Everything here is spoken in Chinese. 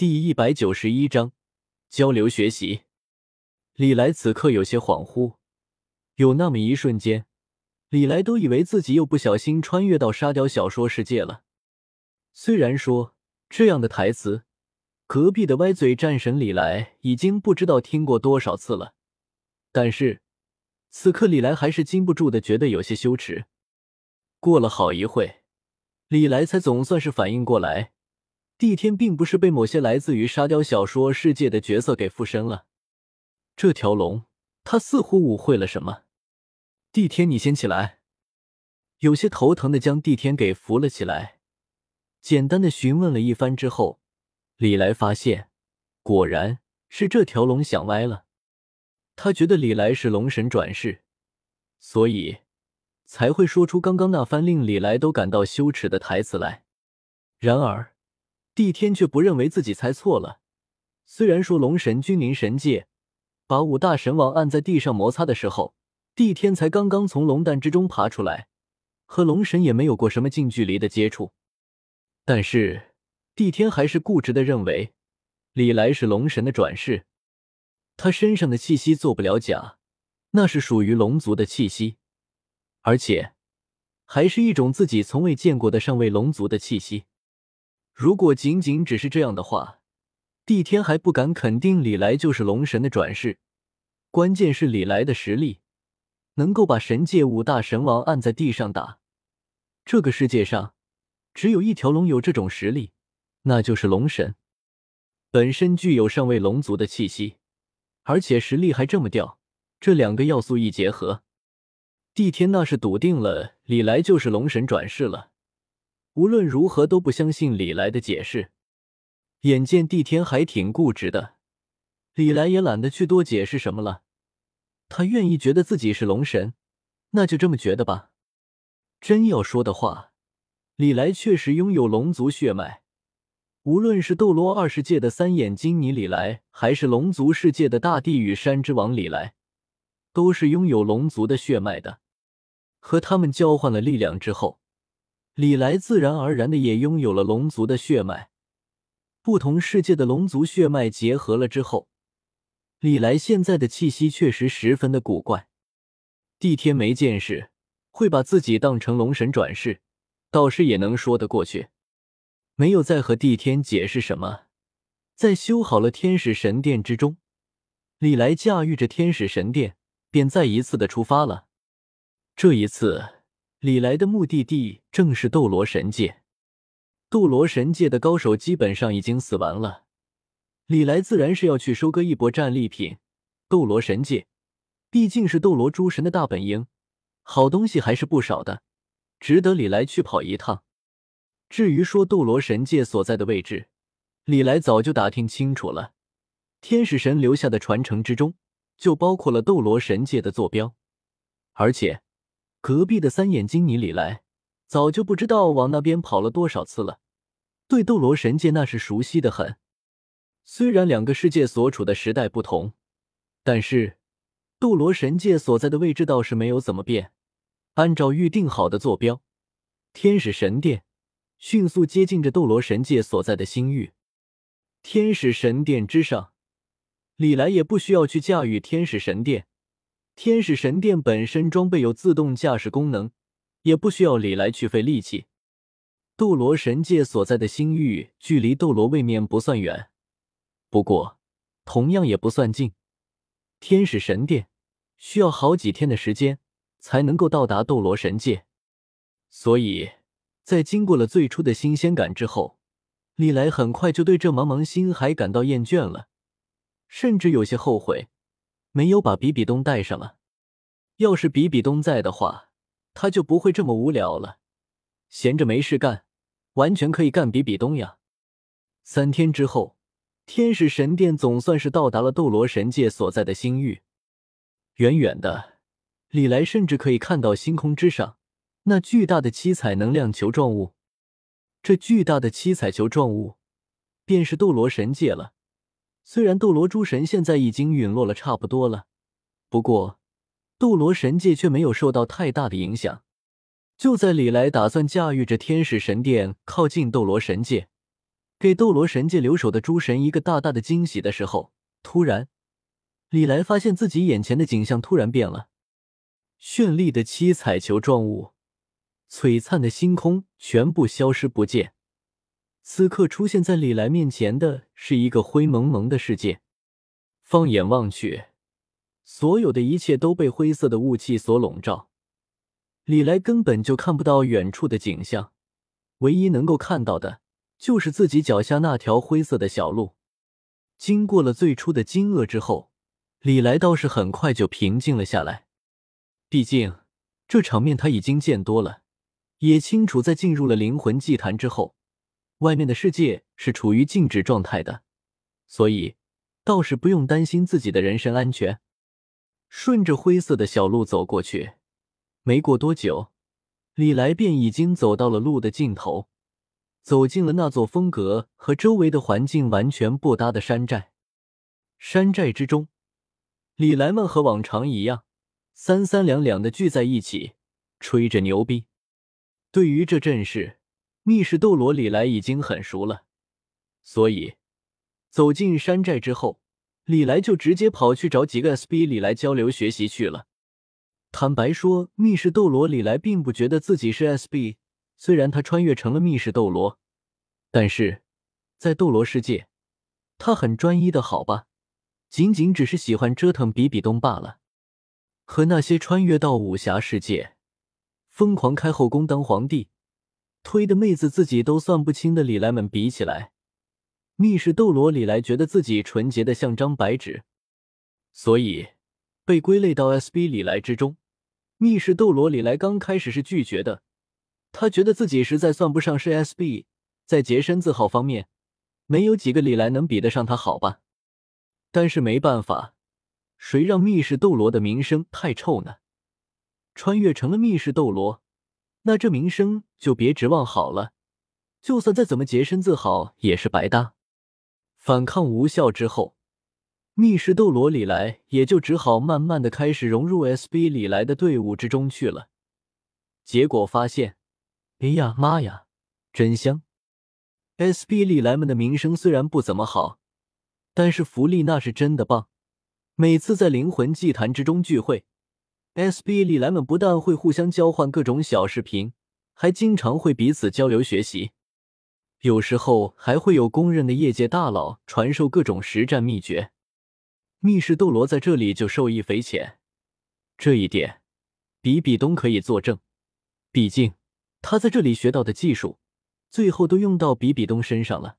第一百九十一章交流学习。李来此刻有些恍惚，有那么一瞬间，李来都以为自己又不小心穿越到沙雕小说世界了。虽然说这样的台词，隔壁的歪嘴战神李来已经不知道听过多少次了，但是此刻李来还是禁不住的觉得有些羞耻。过了好一会，李来才总算是反应过来。帝天并不是被某些来自于沙雕小说世界的角色给附身了，这条龙，他似乎误会了什么。帝天，你先起来。有些头疼的将帝天给扶了起来，简单的询问了一番之后，李来发现，果然是这条龙想歪了。他觉得李来是龙神转世，所以才会说出刚刚那番令李来都感到羞耻的台词来。然而。帝天却不认为自己猜错了。虽然说龙神君临神界，把五大神王按在地上摩擦的时候，帝天才刚刚从龙蛋之中爬出来，和龙神也没有过什么近距离的接触。但是帝天还是固执的认为李来是龙神的转世，他身上的气息做不了假，那是属于龙族的气息，而且还是一种自己从未见过的上位龙族的气息。如果仅仅只是这样的话，帝天还不敢肯定李来就是龙神的转世。关键是李来的实力，能够把神界五大神王按在地上打。这个世界上只有一条龙有这种实力，那就是龙神，本身具有上位龙族的气息，而且实力还这么吊。这两个要素一结合，帝天那是笃定了李来就是龙神转世了。无论如何都不相信李来的解释。眼见帝天还挺固执的，李来也懒得去多解释什么了。他愿意觉得自己是龙神，那就这么觉得吧。真要说的话，李来确实拥有龙族血脉。无论是斗罗二世界的三眼金尼李来，还是龙族世界的大地与山之王李来，都是拥有龙族的血脉的。和他们交换了力量之后。李来自然而然的也拥有了龙族的血脉，不同世界的龙族血脉结合了之后，李来现在的气息确实十分的古怪。帝天没见识，会把自己当成龙神转世，倒是也能说得过去，没有再和帝天解释什么。在修好了天使神殿之中，李来驾驭着天使神殿，便再一次的出发了。这一次。李来的目的地正是斗罗神界，斗罗神界的高手基本上已经死完了，李来自然是要去收割一波战利品。斗罗神界毕竟是斗罗诸神的大本营，好东西还是不少的，值得李来去跑一趟。至于说斗罗神界所在的位置，李来早就打听清楚了，天使神留下的传承之中就包括了斗罗神界的坐标，而且。隔壁的三眼金尼里来，早就不知道往那边跑了多少次了，对斗罗神界那是熟悉的很。虽然两个世界所处的时代不同，但是斗罗神界所在的位置倒是没有怎么变。按照预定好的坐标，天使神殿迅速接近着斗罗神界所在的星域。天使神殿之上，李来也不需要去驾驭天使神殿。天使神殿本身装备有自动驾驶功能，也不需要李来去费力气。斗罗神界所在的星域距离斗罗位面不算远，不过同样也不算近。天使神殿需要好几天的时间才能够到达斗罗神界，所以在经过了最初的新鲜感之后，李来很快就对这茫茫星海感到厌倦了，甚至有些后悔。没有把比比东带上了。要是比比东在的话，他就不会这么无聊了。闲着没事干，完全可以干比比东呀。三天之后，天使神殿总算是到达了斗罗神界所在的星域。远远的，李来甚至可以看到星空之上那巨大的七彩能量球状物。这巨大的七彩球状物，便是斗罗神界了。虽然斗罗诸神现在已经陨落了差不多了，不过斗罗神界却没有受到太大的影响。就在李来打算驾驭着天使神殿靠近斗罗神界，给斗罗神界留守的诸神一个大大的惊喜的时候，突然，李来发现自己眼前的景象突然变了，绚丽的七彩球状物，璀璨的星空全部消失不见。此刻出现在李来面前的是一个灰蒙蒙的世界，放眼望去，所有的一切都被灰色的雾气所笼罩，李来根本就看不到远处的景象，唯一能够看到的。就是自己脚下那条灰色的小路，经过了最初的惊愕之后，李来倒是很快就平静了下来。毕竟这场面他已经见多了，也清楚在进入了灵魂祭坛之后，外面的世界是处于静止状态的，所以倒是不用担心自己的人身安全。顺着灰色的小路走过去，没过多久，李来便已经走到了路的尽头。走进了那座风格和周围的环境完全不搭的山寨。山寨之中，李来们和往常一样，三三两两的聚在一起，吹着牛逼。对于这阵势，密室斗罗李来已经很熟了，所以走进山寨之后，李来就直接跑去找几个 SB 李来交流学习去了。坦白说，密室斗罗李来并不觉得自己是 SB。虽然他穿越成了密室斗罗，但是在斗罗世界，他很专一的好吧？仅仅只是喜欢折腾比比东罢了。和那些穿越到武侠世界、疯狂开后宫当皇帝、推的妹子自己都算不清的李来们比起来，密室斗罗李来觉得自己纯洁的像张白纸，所以被归类到 SB 李来之中。密室斗罗李来刚开始是拒绝的。他觉得自己实在算不上是 SB，在洁身自好方面，没有几个李来能比得上他好吧。但是没办法，谁让密室斗罗的名声太臭呢？穿越成了密室斗罗，那这名声就别指望好了。就算再怎么洁身自好，也是白搭。反抗无效之后，密室斗罗李来也就只好慢慢的开始融入 SB 李来的队伍之中去了。结果发现。哎呀妈呀，真香！SB 李来们的名声虽然不怎么好，但是福利那是真的棒。每次在灵魂祭坛之中聚会，SB 李来们不但会互相交换各种小视频，还经常会彼此交流学习。有时候还会有公认的业界大佬传授各种实战秘诀。密室斗罗在这里就受益匪浅，这一点比比东可以作证。毕竟。他在这里学到的技术，最后都用到比比东身上了。